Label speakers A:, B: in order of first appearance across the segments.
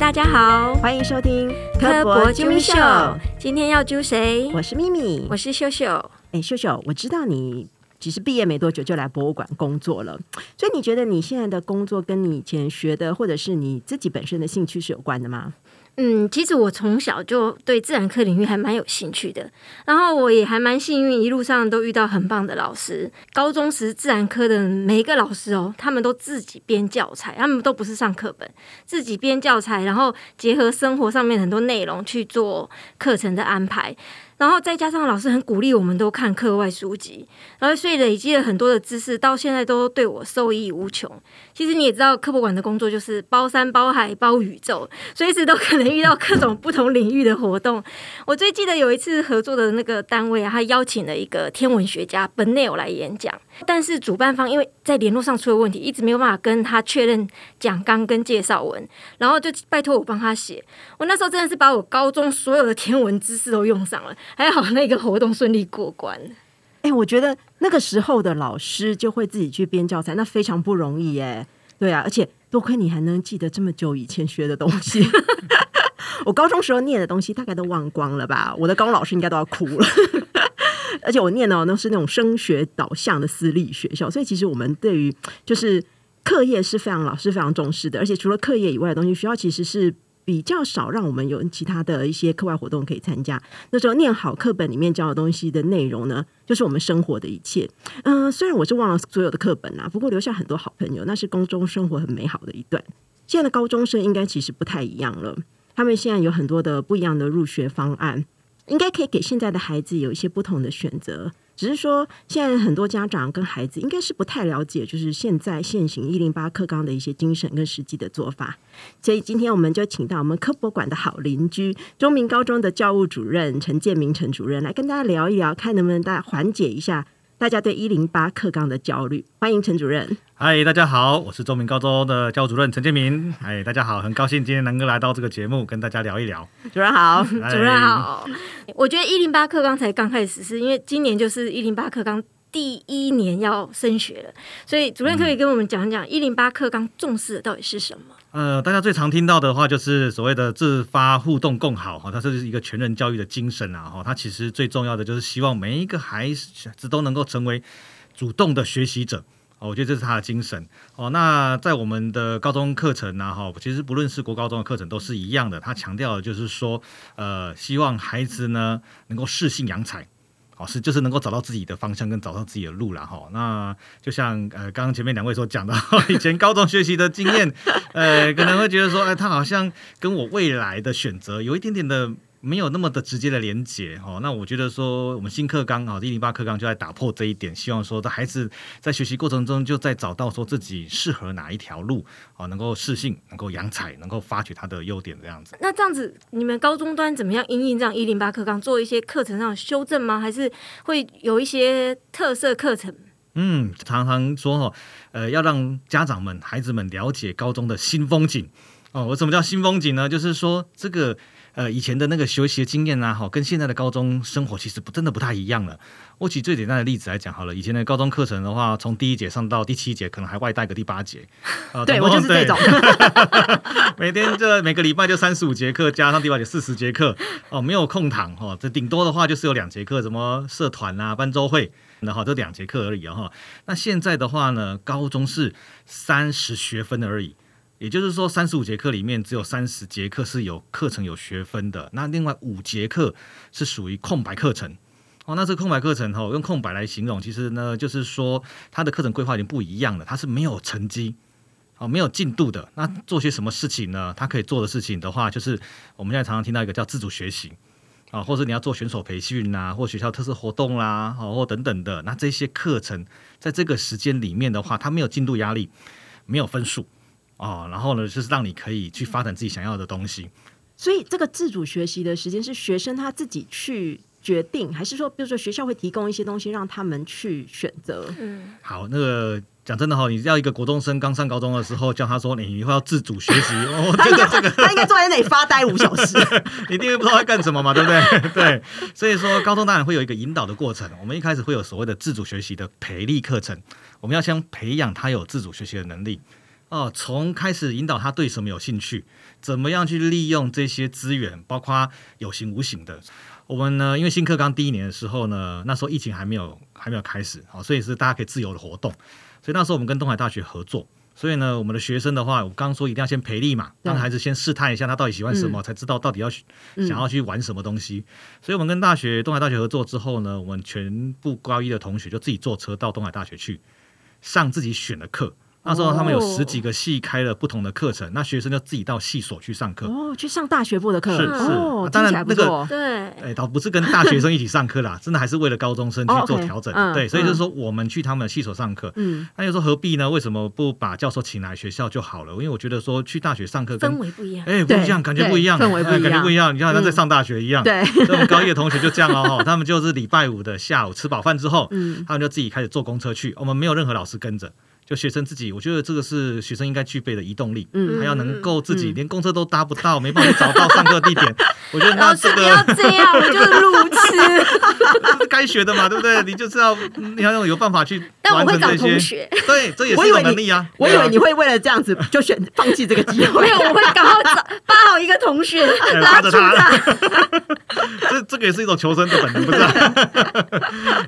A: 大家好，
B: 欢迎收听
A: 科博揪咪秀。今天要揪谁？
B: 我是咪咪，
A: 我是秀秀。
B: 哎，秀秀，我知道你其实毕业没多久就来博物馆工作了，所以你觉得你现在的工作跟你以前学的，或者是你自己本身的兴趣是有关的吗？
A: 嗯，其实我从小就对自然科领域还蛮有兴趣的，然后我也还蛮幸运，一路上都遇到很棒的老师。高中时自然科的每一个老师哦，他们都自己编教材，他们都不是上课本，自己编教材，然后结合生活上面很多内容去做课程的安排。然后再加上老师很鼓励我们都看课外书籍，然后所以累积了很多的知识，到现在都对我受益无穷。其实你也知道，科博馆的工作就是包山包海包宇宙，随时都可能遇到各种不同领域的活动。我最记得有一次合作的那个单位，他邀请了一个天文学家本内尔来演讲，但是主办方因为在联络上出了问题，一直没有办法跟他确认讲纲跟介绍文，然后就拜托我帮他写。我那时候真的是把我高中所有的天文知识都用上了。还好那个活动顺利过关。
B: 哎，我觉得那个时候的老师就会自己去编教材，那非常不容易耶。对啊，而且多亏你还能记得这么久以前学的东西。我高中时候念的东西大概都忘光了吧？我的高中老师应该都要哭了。而且我念的都是那种升学导向的私立学校，所以其实我们对于就是课业是非常老师非常重视的。而且除了课业以外的东西，学校其实是。比较少让我们有其他的一些课外活动可以参加。那时候念好课本里面教的东西的内容呢，就是我们生活的一切。嗯，虽然我是忘了所有的课本啊，不过留下很多好朋友，那是高中生活很美好的一段。现在的高中生应该其实不太一样了，他们现在有很多的不一样的入学方案，应该可以给现在的孩子有一些不同的选择。只是说，现在很多家长跟孩子应该是不太了解，就是现在现行一零八课纲的一些精神跟实际的做法。所以今天我们就请到我们科博馆的好邻居，中明高中的教务主任陈建明陈主任来跟大家聊一聊，看能不能大家缓解一下。大家对一零八课纲的焦虑，欢迎陈主任。
C: 嗨，大家好，我是中明高中的教务主任陈建明。嗨，大家好，很高兴今天能够来到这个节目，跟大家聊一聊。
B: 主任好，
A: 主任好。我觉得一零八课纲才刚开始是因为今年就是一零八课纲第一年要升学了，所以主任可以跟我们讲讲一零八课纲重视的到底是什么？
C: 呃，大家最常听到的话就是所谓的自发互动共好哈，它这是一个全人教育的精神啊哈，它其实最重要的就是希望每一个孩子都能够成为主动的学习者哦，我觉得这是他的精神哦。那在我们的高中课程呢哈，其实不论是国高中的课程都是一样的，他强调的就是说，呃，希望孩子呢能够适性扬才。哦，是就是能够找到自己的方向跟找到自己的路了哈。那就像呃，刚刚前面两位所讲的，以前高中学习的经验，呃，可能会觉得说，哎，他好像跟我未来的选择有一点点的。没有那么的直接的连接哦，那我觉得说我们新课纲啊，一零八课纲就在打破这一点，希望说的孩子在学习过程中就在找到说自己适合哪一条路哦，能够适性，能够扬才，能够发掘他的优点这样子。
A: 那这样子，你们高中端怎么样应应这样一零八课纲做一些课程上的修正吗？还是会有一些特色课程？
C: 嗯，常常说哈，呃，要让家长们、孩子们了解高中的新风景哦。我什么叫新风景呢？就是说这个。呃，以前的那个学习的经验啊，哈，跟现在的高中生活其实不真的不太一样了。我举最简单的例子来讲好了，以前的高中课程的话，从第一节上到第七节，可能还外带个第八节。
B: 对我就是这种，
C: 每天这每个礼拜就三十五节课，加上第八节四十节课，哦，没有空堂哈，这顶多的话就是有两节课，什么社团啊、班周会，然后这两节课而已哈。那现在的话呢，高中是三十学分而已。也就是说，三十五节课里面只有三十节课是有课程有学分的，那另外五节课是属于空白课程。哦，那这空白课程哈，用空白来形容，其实呢，就是说它的课程规划已经不一样了，它是没有成绩，哦，没有进度的。那做些什么事情呢？他可以做的事情的话，就是我们现在常常听到一个叫自主学习啊，或者你要做选手培训啦，或学校特色活动啦，哦，或等等的。那这些课程在这个时间里面的话，它没有进度压力，没有分数。哦，然后呢，就是让你可以去发展自己想要的东西。
B: 所以这个自主学习的时间是学生他自己去决定，还是说，比如说学校会提供一些东西让他们去选择？
C: 嗯，好，那个讲真的哈，你要一个国中生刚上高中的时候，叫他说你以后要自主学习，我觉得这个
B: 他应该坐在那里发呆五小时，
C: 你一定不知道在干什么嘛，对不对？对，所以说高中当然会有一个引导的过程。我们一开始会有所谓的自主学习的培力课程，我们要先培养他有自主学习的能力。哦，从开始引导他对什么有兴趣，怎么样去利用这些资源，包括有形无形的。我们呢，因为新课纲第一年的时候呢，那时候疫情还没有还没有开始，好，所以是大家可以自由的活动。所以那时候我们跟东海大学合作，所以呢，我们的学生的话，我刚刚说一定要先培力嘛，让孩子先试探一下他到底喜欢什么，才知道到底要
B: 嗯
C: 想要去玩什么东西。所以我们跟大学东海大学合作之后呢，我们全部高一的同学就自己坐车到东海大学去上自己选的课。那时候他们有
A: 哦
C: 十几个系开了不同的课程，那学生就自己到系所去上课。
B: 哦，去上大学部的课，
C: 是
A: 是
B: 哦，
C: 当然那个
B: 错。
A: 对，
C: 哎，倒不是跟大学生一起上课啦，真的还是为了高中生去
B: 哦
C: 做调整。
B: 嗯
C: 对，所以就是
B: 嗯
C: 说我们去他们的系所上课，
B: 嗯，
C: 那又说何必呢？为什么不把教授请来学校就好了？因为我觉得说去大学上课跟
A: 氛围不一样。
C: 哎不一样，感觉不一样，
B: 对氛围不一
C: 哎感觉不一样。你看好像在
B: 嗯
C: 上大学一样。
B: 对，
C: 所以我们高一的同学就这样哦，哈 他们就是礼拜五的下午吃饱饭之后，
B: 嗯
C: 他们就自己开始坐公车去，我们没有任何老师跟着。就学生自己，我觉得这个是学生应该具备的移动力，
B: 嗯
C: 他要能够自己
B: 嗯
C: 连公车都搭不到，没办法找到上课地点，我觉得那这
A: 不要
C: 个
A: 这样，我就是路痴。
C: 这是该学的嘛，对不对？你就知道你要有办法去
A: 但我会找
C: 完成这些，
A: 同学，
C: 对，这也是一种能力啊。
B: 我以为你会为了这样子就选放弃这个机会
A: 没。有，我会找扒好一个同学
C: 哎
A: 拉
C: 着他
A: 他。
C: 这这个也是一种求生的本能，不是、啊？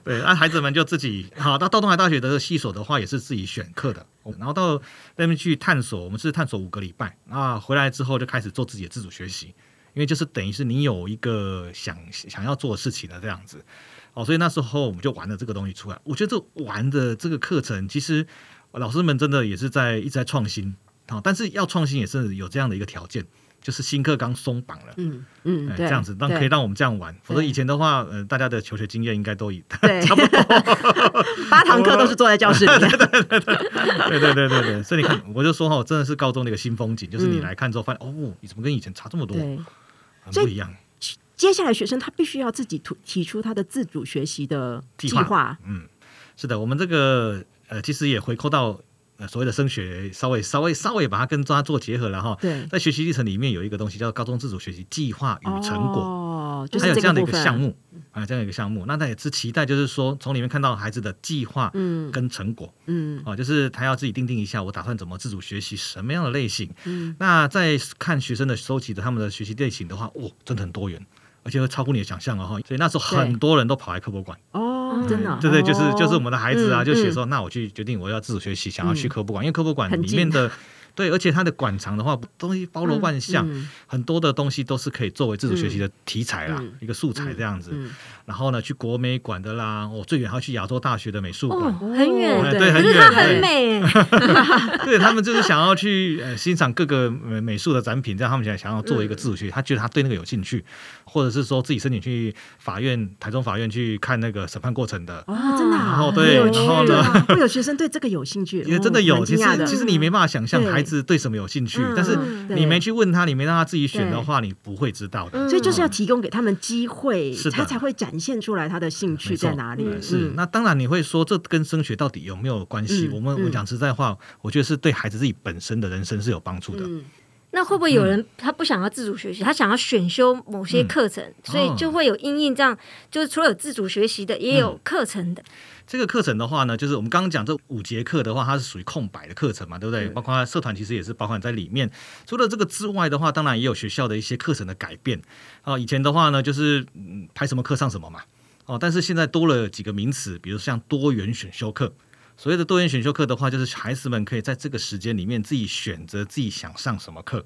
C: 对，那孩子们就自己好。到到东海大学的系所的话，也是自己选课的，然后到那边去探索。我们是探索五个礼拜，那回来之后就开始做自己的自主学习，因为就是等于是你有一个想想要做的事情的这样子。哦，所以那时候我们就玩了这个东西出来。我觉得这玩的这个课程，其实老师们真的也是在一直在创新。啊，但是要创新也是有这样的一个条件，就是新课纲松绑了。
B: 嗯嗯，
C: 这样子让可以让我们这样玩，否则以前的话，呃，大家的求学经验应该都已
B: 对，差不多，八堂课都是坐在教室里。
C: 对对对对对，所以你看，我就说哈，真的是高中的一个新风景，就是你
B: 嗯
C: 来看之后发现，哦，你怎么跟以前差这么多，
B: 对，
C: 很不一样。
B: 接下来学生他必须要自己提提出他的自主学习的
C: 计划。嗯，是的，我们这个呃，其实也回扣到呃所谓的升学，稍微稍微稍微把它跟它做结合了哈。
B: 对，
C: 在学习历程里面有一个东西叫高中自主学习计划与成果。
B: 哦，就是
C: 还有这样的一个项，目啊，这样一个项目，那他也是期待，就是说从里面看到孩子的计划
B: 嗯
C: 跟成果，
B: 嗯
C: 啊，就是他要自己定定一下，我打算怎么自主学习什么样的类型。
B: 嗯，
C: 那在看学生的收集的他们的学习类型的话，哦，真的很多元，而且会超乎你的想象哦哈。所以那时候很多人都跑来科博馆，
B: 哦，真的哦，
C: 对对，就是就是我们的孩子啊，
B: 嗯
C: 就写说，那我去决定我要自主学习，想要去科博馆，因为科博馆里面的。对，而且它的馆藏的话，东西包罗万象，
B: 嗯
C: 很多的东西都是可以作为自主学习的题材啦，
B: 嗯
C: 一个素材这样子。
B: 嗯
C: 然后呢，去国美馆的啦，我、最远还要去亚洲大学的美术馆。
A: 哦，很远，
B: 哦
C: 对很远
A: 是它很美，
C: 对他们就是想要去呃欣赏各个美美术的展品，这样他们想想要做一个自主学习，他觉得他对那个有兴趣，或者是说自己申请去法院台中法院去看那个审判过程的。
B: 哦，真的啊，
C: 然后对然后呢
B: 啊会有学生对这个有兴趣，
C: 也真的有，其实其实你没办法想象
B: 对
C: 孩子对什么有兴趣，
B: 嗯
C: 但是你没去问他，你没让他自己选的话，你不会知道的。
A: 嗯
B: 所以就是要提供给他们机会，他才会展现出来他的兴趣在哪里。
A: 嗯
C: 是
B: 嗯，
C: 那当然你会说这跟升学到底有没有关系？
B: 嗯
C: 我们我
B: 嗯
C: 讲实在话，我觉得是对孩子自己本身的人生是有帮助的。
B: 嗯
A: 那会不会有人他不想要自主学习，他想要选修某些课程，所以就会有因应这样，就是除了有自主学习的，也有课程的。
C: 这个课程的话呢，就是我们刚刚讲这五节课的话，它是属于空白的课程嘛，对不对？包括社团其实也是包含在里面。除了这个之外的话，当然也有学校的一些课程的改变啊、以前的话呢，就是嗯排什么课上什么嘛，哦，但是现在多了几个名词，比如像多元选修课。所谓的多元选修课的话，就是孩子们可以在这个时间里面自己选择自己想上什么课。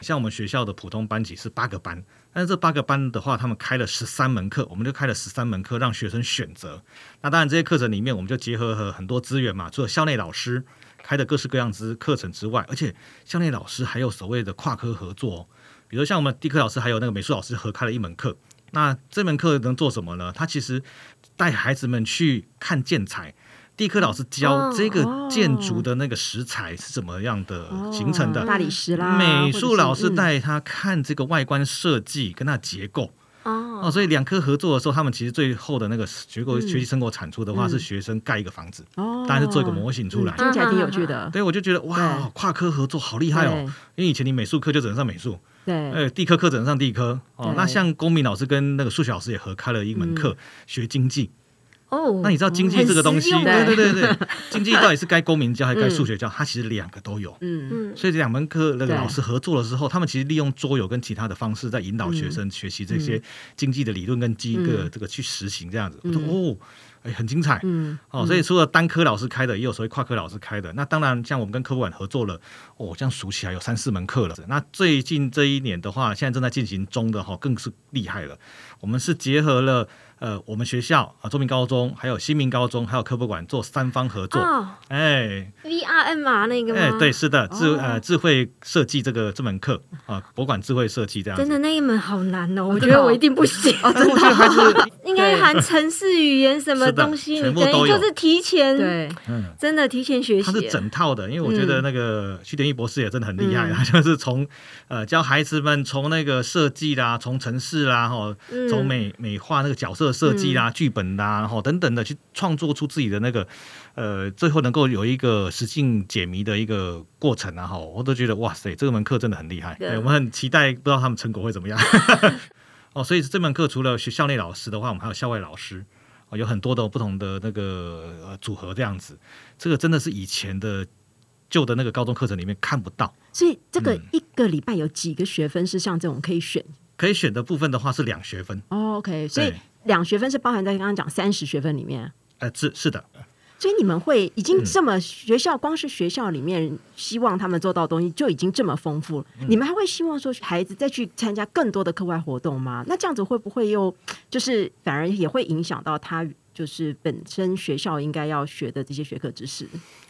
C: 像我们学校的普通班级是八个班，但是这八个班的话，他们开了十三门课，我们就开了十三门课让学生选择。那当然这些课程里面，我们就结合了很多资源嘛，除了校内老师开的各式各样之课程之外，而且校内老师还有所谓的跨科合作，比如像我们地科老师还有那个美术老师合开了一门课。那这门课能做什么呢？他其实带孩子们去看建材。地科老师教
A: 哦
C: 这个建筑的那个石材是怎么样的形成的，
B: 哦大理石啦，
C: 美术老师带他看这个外观设计跟它的结构。哦，
A: 哦，
C: 所以两科合作的时候，他们其实最后的那个结果
B: 嗯。
C: 学习成果产出的话，
B: 嗯。
C: 是学生盖一个房子，
B: 哦，
C: 当然是做一个模型出来。
B: 嗯。听起来挺有趣的。
C: 对，我就觉得哇，跨科合作好厉害哦！因为以前你美术课就只能上美术，
B: 对，
C: 呃，地科课只能上地科。哦。那像公民老师跟那个数学老师也合开了一门课，学经济。
A: 哦，
C: 那你知道经济这个东西，对对对对，经济到底是该公民教还是该数学教？它其实两个都有。
B: 嗯
A: 嗯，
C: 所以这两门课那个老师合作的时候，他们其实利用桌游跟其他的方式，在引导学生学习这些经济的理论跟机个
B: 嗯
C: 这个去实行这样子。我说
B: 嗯
C: 哦，哎，很精彩。
B: 嗯，
C: 哦，所以除了单科老师开的，也有所谓跨科老师开的。那当然，像我们跟科普馆合作了，哦，这样数起来有三四门课了。那最近这一年的话，现在正在进行中的哈，更是厉害了。我们是结合了呃，我们学校啊，中明高中，还有新民高中，还有科博馆做三方合作。
A: 哦
C: 哎
A: ，VRM 啊那个吗？
C: 哎，对，是的，智
B: 哦
C: 呃智慧设计这个这门课啊，博物馆智慧设计这样。
A: 真的那一门好难哦，我
B: 真的哦
A: 觉得我一定不行。
C: 但是我觉得还是
A: 应该含城市语言什么东西，
C: 全
A: 你等
C: 部都有
A: 于就是提前，
B: 对，
C: 嗯。
A: 真的提前学习
C: 它是。整套的，因为我觉得那个徐典义博士也真的很厉害，
B: 嗯
C: 他就是从呃教孩子们从那个设计啦，从城市啦，哈，
A: 嗯
C: 从美美化那个角色设计啦、剧本啦，然后等等的去创作出自己的那个呃，最后能够有一个实境解谜的一个过程啊，哈，我都觉得哇塞，这门课真的很厉害，
A: 对
C: 对我们很期待，不知道他们成果会怎么样。哦，所以这门课除了学校内老师的话，我们还有校外老师。哦，有很多的不同的那个呃组合这样子，这个真的是以前的旧的那个高中课程里面看不到。
B: 所以这个
C: 嗯
B: 一个礼拜有几个学分是像这种可以选
C: 可以选的部分的话是两学分，
B: 哦？OK，所以
C: 对
B: 两学分是包含在刚刚讲三十学分里面。
C: 呃，是是的，
B: 所以你们会已经
C: 嗯
B: 这么学校，光是学校里面希望他们做到的东西就已经这么丰富了，
C: 嗯
B: 你们还会希望说孩子再去参加更多的课外活动吗？那这样子会不会又就是反而也会影响到他就是本身学校应该要学的这些学科知识？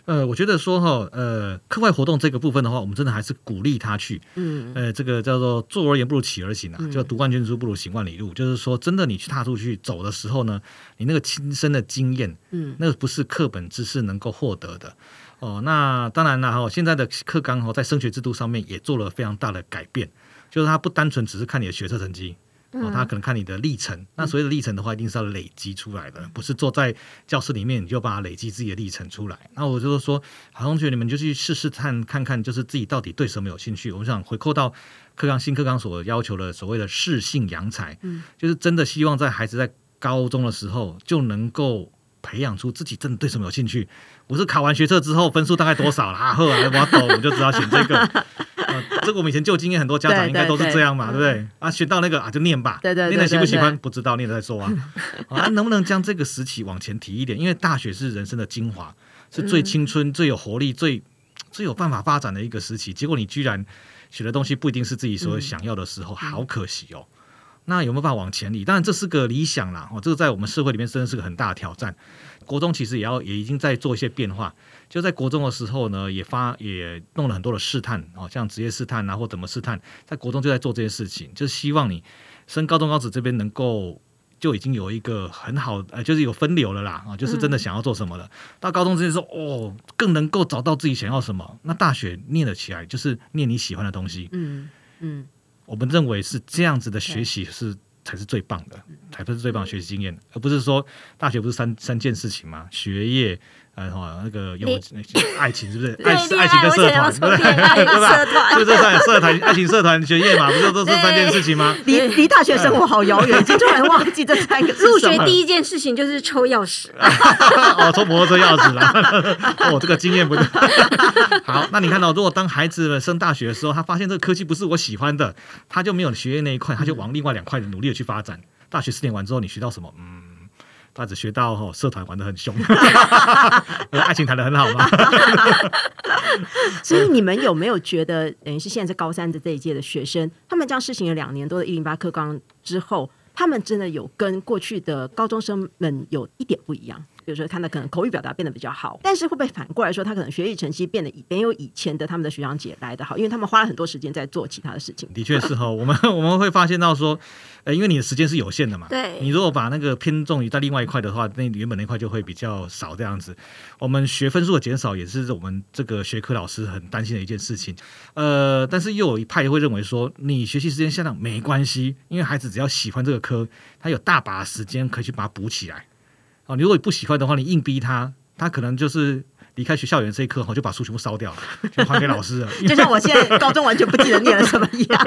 C: 呃，我觉得说哈，呃，课外活动这个部分的话，我们真的还是鼓励他去，
B: 嗯
C: 呃，这个叫做坐而言不如起而行啊，就读万卷书不如行万里路，就是说，真的你去踏出去走的时候呢，你那个亲身的经验，
B: 嗯
C: 那个不是课本知识能够获得的。哦，那当然了哈，现在的课纲哈，在升学制度上面也做了非常大的改变，就是它不单纯只是看你的学测成绩。哦，他可能看你的历程，那所谓的历程的话，一定是要累积出来的，不是坐在教室里面你就把它累积自己的历程出来。那我就是说，好同学，你们就去试试看看看，就是自己到底对什么有兴趣。我想回扣到课纲新课纲所要求的所谓的适性扬才，
B: 嗯
C: 就是真的希望在孩子在高中的时候就能够培养出自己真的对什么有兴趣。我是考完学测之后分数大概多少啦？后来我懂，我就知道选这个。呃，这个我们以前旧经验，很多家长应该都是这样嘛，对不对？啊，选到那个啊就念吧，
B: 对对对
C: 念的喜不喜欢不知道，念了再说啊。啊，能不能将这个时期往前提一点？因为大学是人生的精华，是最青春、最有活力、最最有办法发展的一个时期。结果你居然学的东西不一定是自己所想要的时候，好可惜哦。那有没有办法往前理？当然这是个理想啦，哦，这个在我们社会里面真的是个很大的挑战。国中其实也要也已经在做一些变化，就在国中的时候呢，也发也弄了很多的试探哦，像职业试探啊或怎么试探，在国中就在做这些事情，就是希望你升高中高职这边能够就已经有一个很好呃，就是有分流了啦啊，就是真的想要做什么了。到高中之前说哦，更能够找到自己想要什么。那大学念了起来，就是念你喜欢的东西。
B: 嗯嗯
C: 我们认为是这样子的学习是才是最棒的，才是最棒的学习经验，而不是说大学不是三三件事情吗，学业。呃，哈，那个有爱情是不是？
A: 对
C: 爱爱情跟
A: 恋爱我
C: 社团，对不对？吧？就这三社团、爱情社团、学业嘛，不就都是三件事情吗？
B: 离离大学生活好遥远，已经突然忘记这三个
A: 入学第一件事情就是抽钥匙，
C: 哦，抽摩托车钥匙了。我，这个经验不对。好，那你看到，如果当孩子们升大学的时候，他发现这个科技不是我喜欢的，他就没有学业那一块，他就往另外两块努力的去发展。大学四年完之后，你学到什么？嗯。他只学到哦，社团玩的很凶，呃爱情谈的很好吗？
B: 所以你们有没有觉得，等于是现在是高三的这一届的学生，他们这样试行了两年多的一零八课纲之后，他们真的有跟过去的高中生们有一点不一样？比如说，他的可能口语表达变得比较好，但是会不会反过来说，他可能学习成绩变得没有以前的他们的学长姐来的好？因为他们花了很多时间在做其他的事情。
C: 的确是哈，我们 我们会发现到说，呃，因为你的时间是有限的嘛，
A: 对
C: 你如果把那个偏重于在另外一块的话，那原本那块就会比较少这样子。我们学分数的减少也是我们这个学科老师很担心的一件事情。呃，但是又有一派会认为说，你学习时间下降没关系，因为孩子只要喜欢这个科，他有大把时间可以去把它补起来。哦，你如果不喜欢的话，你硬逼他，他可能就是。离开学校园这一刻哈，就把书全部烧掉了，就还给老师了。
B: 就像我现在高中完全不记得念了什么一样。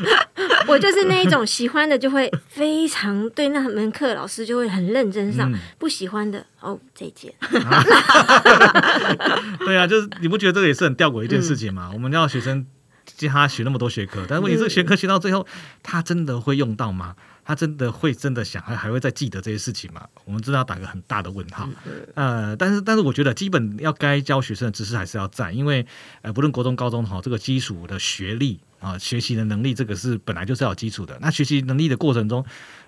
A: 我就是那一种喜欢的就会非常对那门课，老师就会很认真上；
C: 嗯
A: 不喜欢的哦，再见。
C: 对啊，就是你不觉得这个也是很吊诡一件事情
B: 嗯
C: 吗？我们要学生教他学那么多学科，但是问题这个学科学到最后，他真的会用到吗？他真的会真的想还还会再记得这些事情吗？我们真的要打个很大的问号。
B: 嗯
C: 呃，但是但是我觉得基本要该教学生的知识还是要在，因为呃不论国中、高中哈，这个基础的学历啊、学习的能力，这个是本来就是要有基础的。那学习能力的过程中，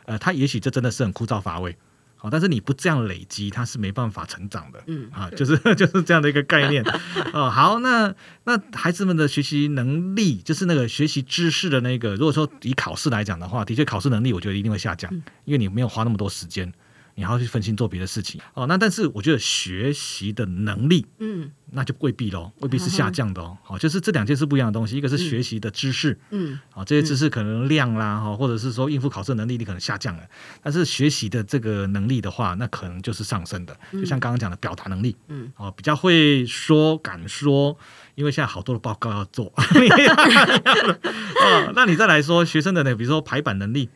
C: 呃，他也许这真的是很枯燥乏味。好，但是你不这样累积，它是没办法成长的。
B: 嗯
C: 啊，就是 就是这样的一个概念。哦，好，那那孩子们的学习能力，就是那个学习知识的那个，如果说以考试来讲的话，的确考试能力我觉得一定会下降，因为你没有花那么多时间，你还要去分心做别的事情。哦，那但是我觉得学习的能力，
B: 嗯
C: 那就未必喽，未必是下降的哦。好，就是这两件是不一样的东西，一个是学习的知识，
B: 嗯
C: 啊，这些知识可能量啦，哈，或者是说应付考试能力，你可能下降了，但是学习的这个能力的话，那可能就是上升的。就像刚刚讲的表达能力，
B: 嗯，
C: 哦，比较会说、敢说，因为现在好多的报告要做，哦，那你再来说学生的呢，比如说排版能力，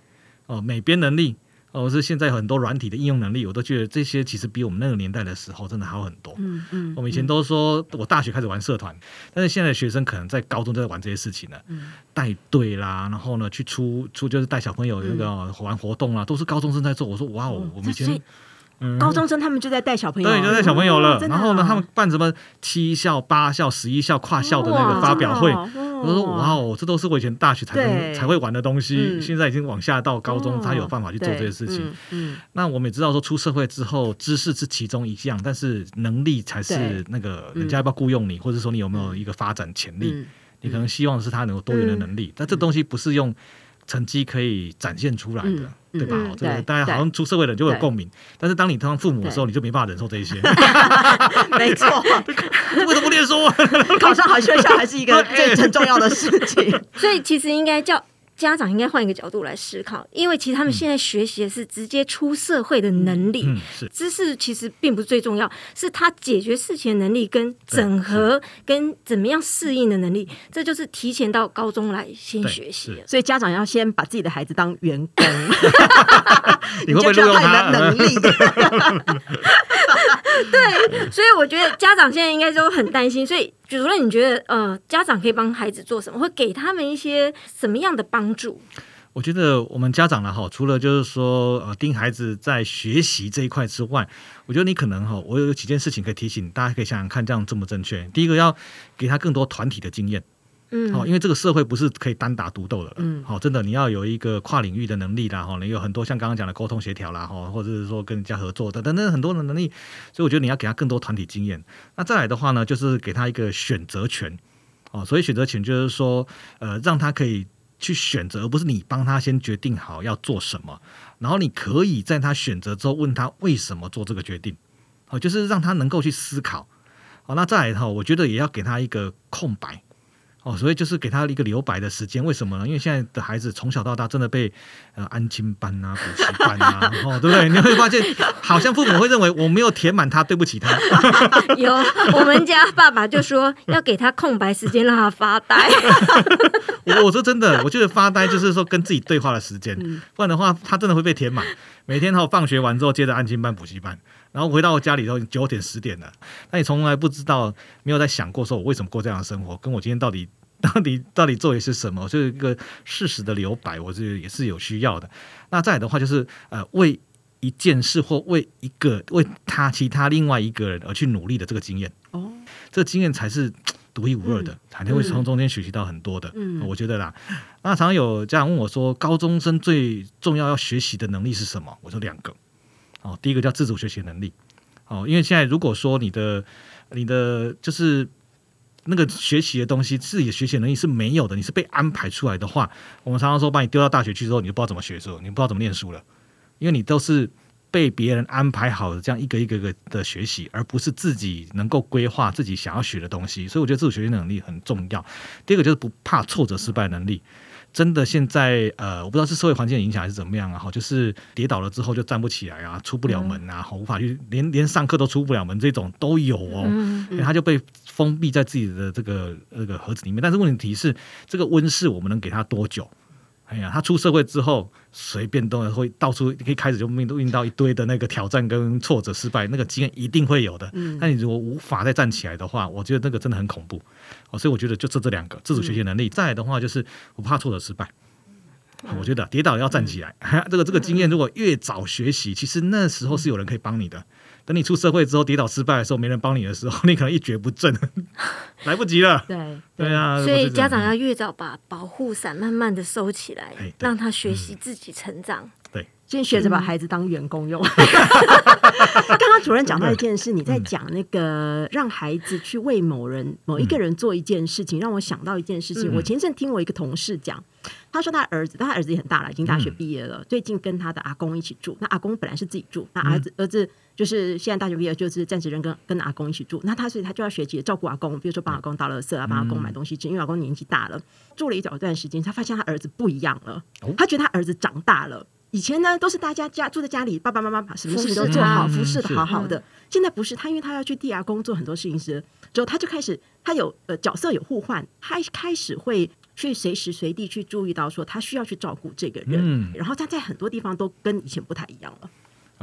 C: 哦，美编能力。哦，是现在有很多软体的应用能力，我都觉得这些其实比我们那个年代的时候真的好很多。
B: 嗯嗯
C: 我们以前都说我大学开始玩社团，但是现在的学生可能在高中就在玩这些事情了，
B: 嗯
C: 带队啦，然后呢去出出就是带小朋友那个
B: 嗯
C: 玩活动啦，都是高中生在做。我说哇哦，我们以前嗯
B: 高中生他们就在带小朋友，
C: 对就带小朋友了，然后呢
B: 啊
C: 他们办什么七校、八校、十一校跨校的那个发表会。我说哇哦，这都是我以前大学才能才会玩的东西，
B: 嗯
C: 现在已经往下到高中，他有办法去做这些事情。
B: 对嗯
C: 那我们也知道说，出社会之后，知识是其中一项，但是能力才是那个人家要不要雇佣你，或者说你有没有一个发展潜力。
B: 嗯
C: 你可能希望是他能有多元的能力，但这东西不是用成绩可以展现出来的，对吧？这个
B: 对
C: 大家好像出社会的人就会有共鸣，但是当你当父母的时候，你就没办法忍受这一些。
B: 嗯 没错，
C: 为什么不念书？
B: 考上好学校还是一个最很重要的事情。
A: 所以其实应该叫家长应该换一个角度来思考，因为其实他们现在学习的是直接出社会的能力。
C: 嗯，是
A: 知识其实并不是最重要，是他解决事情的能力、跟整合、跟怎么样适应的能力，这就是提前到高中来先学习。
B: 所以家长要先把自己的孩子当员工，
C: 你会不会
B: 就知道
C: 录用他？
B: 的能力。
A: 对所以我觉得家长现在应该都很担心。所以主任，你觉得呃，家长可以帮孩子做什么？会给他们一些什么样的帮助？
C: 我觉得我们家长呢，哈，除了就是说呃盯孩子在学习这一块之外，我觉得你可能哈，我有几件事情可以提醒大家，可以想想看，这样正不正确？第一个要给他更多团体的经验。
A: 嗯，
C: 好，因为这个社会不是可以单打独斗的了。
B: 嗯
C: 好，真的你要有一个跨领域的能力啦，哈，你有很多像刚刚讲的沟通协调啦，哈，或者是说跟人家合作的等等很多的能力，所以我觉得你要给他更多团体经验。那再来的话呢，就是给他一个选择权。哦，所以选择权就是说，呃，让他可以去选择，而不是你帮他先决定好要做什么，然后你可以在他选择之后问他为什么做这个决定。好，就是让他能够去思考。好，那再来哈，我觉得也要给他一个空白。哦，所以就是给他一个留白的时间，为什么呢？因为现在的孩子从小到大真的被呃安亲班啊、补习班啊，哦，对不对？你会发现，好像父母会认为我没有填满他，对不起他。
A: 有我们家爸爸就说要给他空白时间，让他发呆。
C: 我我说真的，我觉得发呆就是说跟自己对话的时间，不然的话他真的会被填满。每天哈放学完之后，接着安亲班、补习班，然后回到家里头九点十点了，那你从来不知道，没有在想过说我为什么过这样的生活，跟我今天到底。到底到底做的是什么？就是一个事实的留白，我是也是有需要的。那再来的话，就是呃，为一件事或为一个为他其他另外一个人而去努力的这个经验。
B: 哦，
C: 这个经验才是独一无二的，才能会从中间学习到很多的。
B: 嗯
C: 我觉得啦。那常常有家长问我说，高中生最重要要学习的能力是什么？我说两个。哦，第一个叫自主学习能力。哦，因为现在如果说你的你的就是那个学习的东西，自己的学习能力是没有的，你是被安排出来的话，我们常常说把你丢到大学去之后，你就不知道怎么学的时候，你不知道怎么念书了，因为你都是被别人安排好的这样一个一个个的学习，而不是自己能够规划自己想要学的东西。所以我觉得自主学习能力很重要。第二个就是不怕挫折失败能力。真的现在呃，我不知道是社会环境的影响还是怎么样啊，哈，就是跌倒了之后就站不起来啊，出不了门啊，哈无法去连连上课都出不了门，这种都有哦。
A: 嗯
C: 嗯他就被封闭在自己的这个那个盒子里面。但是问题是，这个温室我们能给他多久？哎呀，他出社会之后，随便都会到处一开始就面遇到一堆的那个挑战跟挫折、失败，那个经验一定会有的。
B: 嗯
C: 那你如果无法再站起来的话，我觉得那个真的很恐怖。哦，所以我觉得就这这两个自主学习能力，再来的话就是不怕挫折失败。我觉得跌倒要站起来，这个这个经验如果越早学习，其实那时候是有人可以帮你的。等你出社会之后跌倒失败的时候，没人帮你的时候，你可能一蹶不振，来不及了。
B: 对
C: 对啊，
A: 所以家长要越早把保护伞慢慢的收起来让他学习自己成长。
B: 先学着把孩子当员工用。刚刚主任讲到一件事，你在讲那个让孩子去为某人、某一个人做一件事情，让我想到一件事情。
C: 嗯
B: 我前阵听我一个同事讲，他说他儿子，他儿子也很大了，已经大学毕业了，最近跟他的阿公一起住。那阿公本来是自己住，那儿子儿子。就是现在大学毕业，就是暂时人跟跟阿公一起住。那他所以他就要学习照顾阿公，比如说帮阿公倒垃圾啊，帮阿公买东西吃。因为阿公年纪大了，住了一小段时间，他发现他儿子不一样了
C: 哦，
B: 他觉得他儿子长大了。以前呢，都是大家家住在家里，爸爸妈妈把什么事情都做好，
C: 服侍
B: 的
C: 是
B: 好好的。现在不是他，因为他要去替阿公做很多事情时，之后他就开始，他有呃角色有互换，他开始会去随时随地去注意到说他需要去照顾这个人，
C: 嗯
B: 然后他在很多地方都跟以前不太一样了。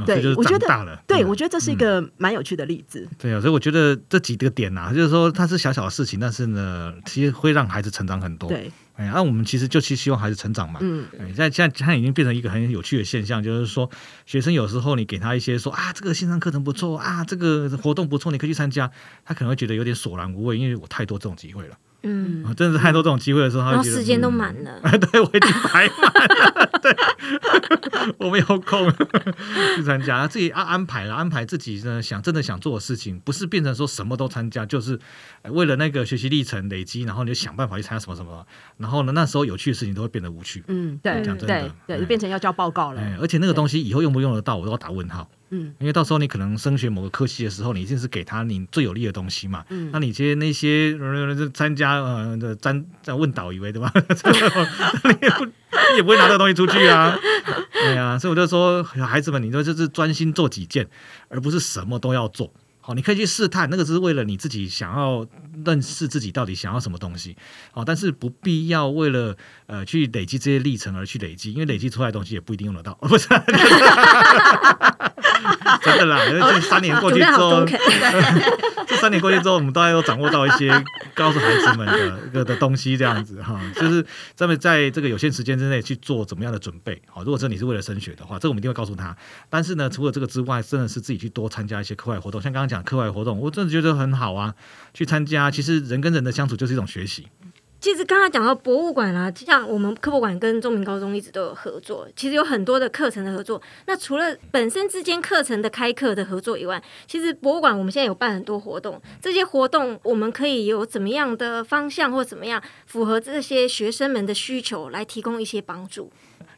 B: 对我觉得
C: 大了。
B: 对，
C: 嗯
B: 我觉得这是一个蛮有趣的例子。
C: 对啊，所以我觉得这几个点呐、就是说它是小小的事情，但是呢，其实会让孩子成长很多。，
B: 对，
C: 哎，那、我们其实就去希望孩子成长嘛。
B: 嗯，
C: 哎，现在现在它已经变成一个很有趣的现象，就是说，学生有时候你给他一些说啊，这个线上课程不错啊，这个活动不错，你可以去参加，他可能会觉得有点索然无味，因为我太多这种机会了，
A: 嗯，
C: 啊，真的是太多这种机会的时候，他
A: 然
C: 会觉得
A: 后时间都
C: 嗯
A: 满了。
C: 对，我已经排满了，对，我没有空去参加，自己要安排了，安排自己呢想真的想做的事情，不是变成说什么都参加，就是呃为了那个学习历程累积，然后你就想办法去参加什么什么，然后呢，那时候有趣的事情都会变得无趣，
B: 嗯，对，
C: 讲真的
B: 对，对，
C: 哎
B: 就变成要交报告了。
C: 哎，而且那个东西以后用不用得到，我都要打问号。
B: 嗯，
C: 因为到时候你可能升学某个科系的时候，你一定是给他你最有利的东西嘛。
B: 嗯
C: 那你这些那些呃参加呃的参在问导以为对吧？你也不你也不会拿这个东西出去啊。对啊，所以我就说，孩子们，你说就是专心做几件，而不是什么都要做。好，你可以去试探，那个只是为了你自己想要认识自己到底想要什么东西。好，但是不必要为了呃去累积这些历程而去累积，因为累积出来的东西也不一定用得到，不是？真的啦，因为这三年过去之后 这三年过去之后，我们大概都掌握到一些告诉孩子们的的东西，这样子哈，就是咱们在这个有限时间之内去做怎么样的准备。好，如果真的你是为了升学的话，这个我们一定会告诉他。但是呢，除了这个之外，真的是自己去多参加一些课外活动，像刚刚讲课外活动，我真的觉得很好啊，去参加。其实人跟人的相处就是一种学习。
A: 其实刚刚讲到博物馆啊，像我们科博馆跟中明高中一直都有合作，其实有很多的课程的合作。那除了本身之间课程的开课的合作以外，其实博物馆我们现在有办很多活动，这些活动我们可以有怎么样的方向或怎么样符合这些学生们的需求来提供一些帮助。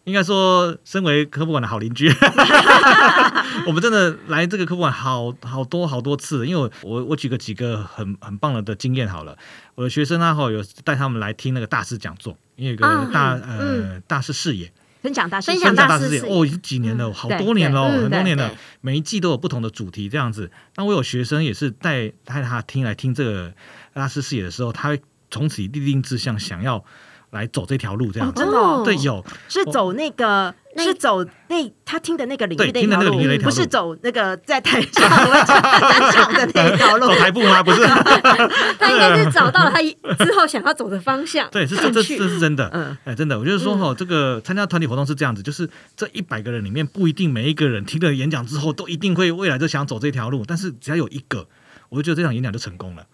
C: 应该说，身为科普馆的好邻居，我们真的来这个科普馆好好多好多次。因为我我我举个几个很很棒的的经验好了，我的学生啊，哈有带他们来听那个大师讲座，因为有一个
A: 啊
C: 大、
A: 嗯
C: 呃大师视野，
B: 分享大师，
A: 分享大师视野。
C: 哦，已经几年了，好多年了很多年了。每一季都有不同的主题这样子。那我有学生也是带带他听来听这个大师视野的时候，他会从此立定志向，想要来走这条路这样子。
B: 真的哦
C: 对，有
B: 是走那个，是走那他听的那个领域
C: 对听的那个
B: 的一条路
C: 领域的一条路
B: 不是走那个在台上我们讲讲的那一条路
C: 走。台步吗？不是。
A: 他应该是找到了他 之后想要走的方向，
C: 对，是这这这是真的，
B: 嗯
C: 哎，真的，我就是说哈，这个参加团体活动是这样子，就是这一百个人里面不一定每一个人听了演讲之后都一定会未来就想走这条路，但是只要有一个，我就觉得这场演讲就成功了。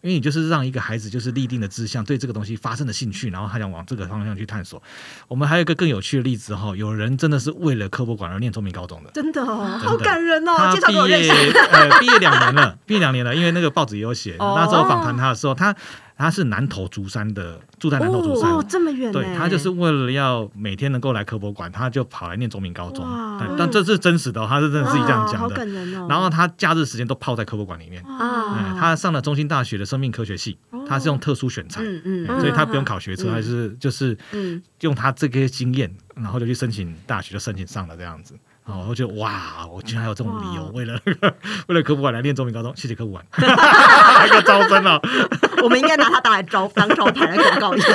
C: 因为你就是让一个孩子就是立定的志向，对这个东西发生了兴趣，然后他想往这个方向去探索。我们还有一个更有趣的例子哈，有人真的是为了科博馆而念中明高中的，
B: 真的好感人哦！
C: 他毕。业呃毕业两年了，毕业两年了，因为那个报纸也有写，
B: 哦
C: 那时候访谈他的时候，他他是南投竹山的，住在南投竹山。
B: 哦，这么远呢？
C: 对他就是为了要每天能够来科博馆，他就跑来念中明高中。
B: 哇
C: 但但这是真实的、哦，他是真的是这样讲的。
B: 感人哦。
C: 然后他假日时间都泡在科博馆里面。
B: 啊
C: 哎，他上了中兴大学的生命科学系，
B: 哦
C: 他是用特殊选材，
B: 嗯嗯
C: 哎所以他不用考学测，
B: 嗯
C: 还是就是
B: 嗯，
C: 用他这些经验，然后就去申请大学，就申请上了这样子。哦，我觉得哇，我居然还有这种理由
B: 哇，
C: 为了为了科普馆来念中明高中，谢谢科普馆，一个招生哦，
B: 我们应该拿它当来招当招牌来广告一下。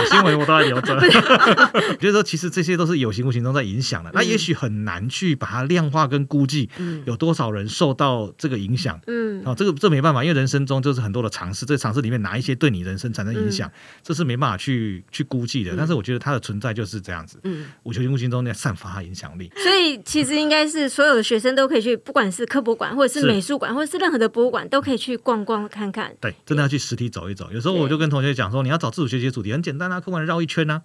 C: 有新闻我都在留着。我觉得说，其实这些都是有形无形中在影响的，那也许很难去把它量化跟估计
B: 嗯
C: 有多少人受到这个影响。
A: 嗯，
C: 哦，这个这没办法，因为人生中就是很多的尝试，这尝试里面哪一些对你人生产生影响，这是没办法去去估计的。但是我觉得它的存在就是这样子，
B: 嗯，
C: 无形无形中在散发它影响力。
A: 所以其实应该是所有的学生都可以去，不管是科博馆或者是
C: 是
A: 美术馆，或者是任何的博物馆，都可以去逛逛看看。
C: 对，真的要去实体走一走。有时候我就跟同学讲说，你要找自主学习的主题很简单啊，课馆绕一圈啊，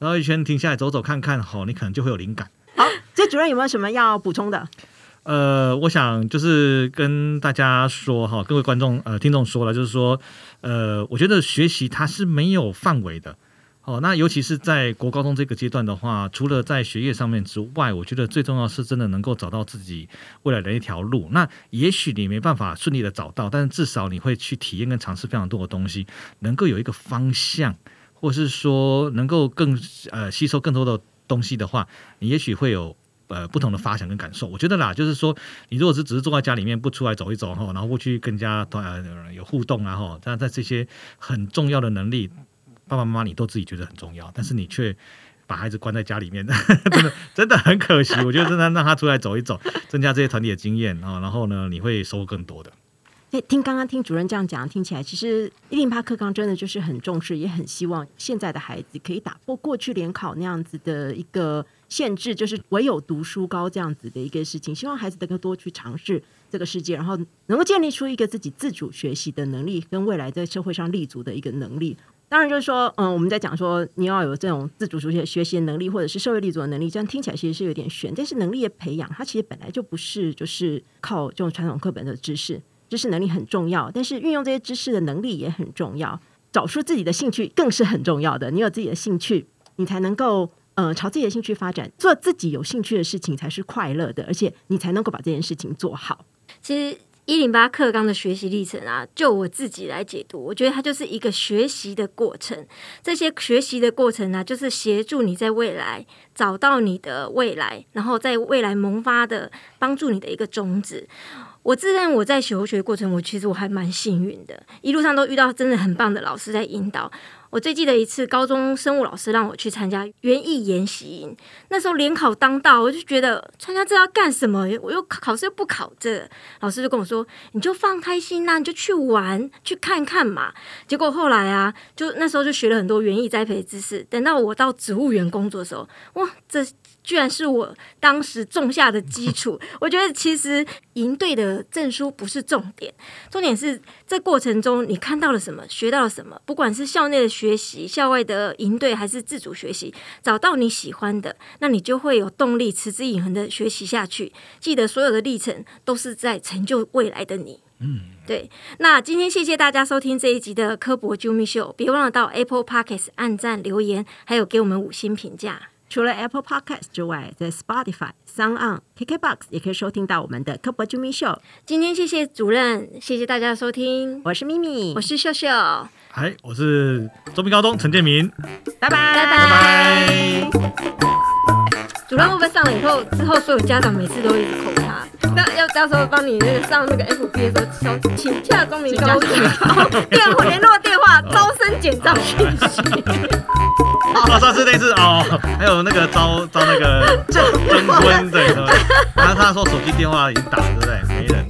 C: 绕一圈停下来走走看看，好，你可能就会有灵感。
B: 好，这主任有没有什么要补充的？
C: 呃，我想就是跟大家说哈，各位观众呃听众说了，就是说呃，我觉得学习它是没有范围的。哦，那尤其是在国高中这个阶段的话，除了在学业上面之外，我觉得最重要是真的能够找到自己未来的一条路。那也许你没办法顺利的找到，但是至少你会去体验跟尝试非常多的东西，能够有一个方向，或是说能够更呃吸收更多的东西的话，你也许会有呃不同的发想跟感受。我觉得啦，就是说你如果是只是坐在家里面不出来走一走哈，然后不去跟人家呃有互动啊哈，但在这些很重要的能力，爸爸妈妈你都自己觉得很重要，但是你却。把孩子关在家里面，真的真的很可惜。我觉得真的让他出来走一走，增加这些团体的经验啊，然后呢，你会收获更多的。
B: 哎，听刚刚听主任这样讲，听起来其实一零八课纲真的就是很重视，也很希望现在的孩子可以打破过去联考那样子的一个限制，就是唯有读书高这样子的一个事情。希望孩子能够多去尝试这个世界，然后能够建立出一个自己自主学习的能力，跟未来在社会上立足的一个能力。当然，就是说，嗯，我们在讲说你要有这种自主学学习的能力，或者是社会立足的能力，这样听起来其实是有点悬。但是能力的培养，它其实本来就不是就是靠这种传统课本的知识。知识能力很重要，但是运用这些知识的能力也很重要。找出自己的兴趣更是很重要的。你有自己的兴趣，你才能够呃朝自己的兴趣发展，做自己有兴趣的事情才是快乐的，而且你才能够把这件事情做好。
A: 其实一零八课纲的学习历程啊，就我自己来解读，我觉得它就是一个学习的过程。这些学习的过程呢、就是协助你在未来找到你的未来，然后在未来萌发的帮助你的一个种子。我自认我在求学过程，我其实我还蛮幸运的，一路上都遇到真的很棒的老师在引导。我最记得一次，高中生物老师让我去参加园艺研习营，那时候联考当道，我就觉得参加这要干什么？我又考试又不考这，老师就跟我说，你就放开心呐、你就去玩，去看看嘛。结果后来啊，就那时候就学了很多园艺栽培知识。等到我到植物园工作的时候，哇，这居然是我当时种下的基础。我觉得其实营队的证书不是重点，重点是这过程中你看到了什么，学到了什么，不管是校内的学习、校外的营队还是自主学习，找到你喜欢的，那你就会有动力持之以恒的学习下去。记得所有的历程都是在成就未来的你。嗯，对。那今天谢谢大家收听这一集的科博啾咪秀，别忘了到 Apple Podcast 按赞留言，还有给我们五星评价。
B: 除了 Apple Podcast 之外，在 Spotify、Sound On、KKBox 也可以收听到我们的科博啾咪秀。
A: 今天谢谢主任，谢谢大家的收听，
B: 我是咪咪，
A: 我是秀秀，
C: 嗨，我是中明高中陈建民，
B: 拜拜。
A: 拜拜。主任会不会上了以后，之后所有家长每次都一直扣他？那要到时候帮你那个上那个 FB 的时候，请请假中明高中，电话联络电话，招生简章信息。
C: 哦，上次那次哦，还有那个招招那个征婚对，对然后他说手机电话已经打了，对不对？没人。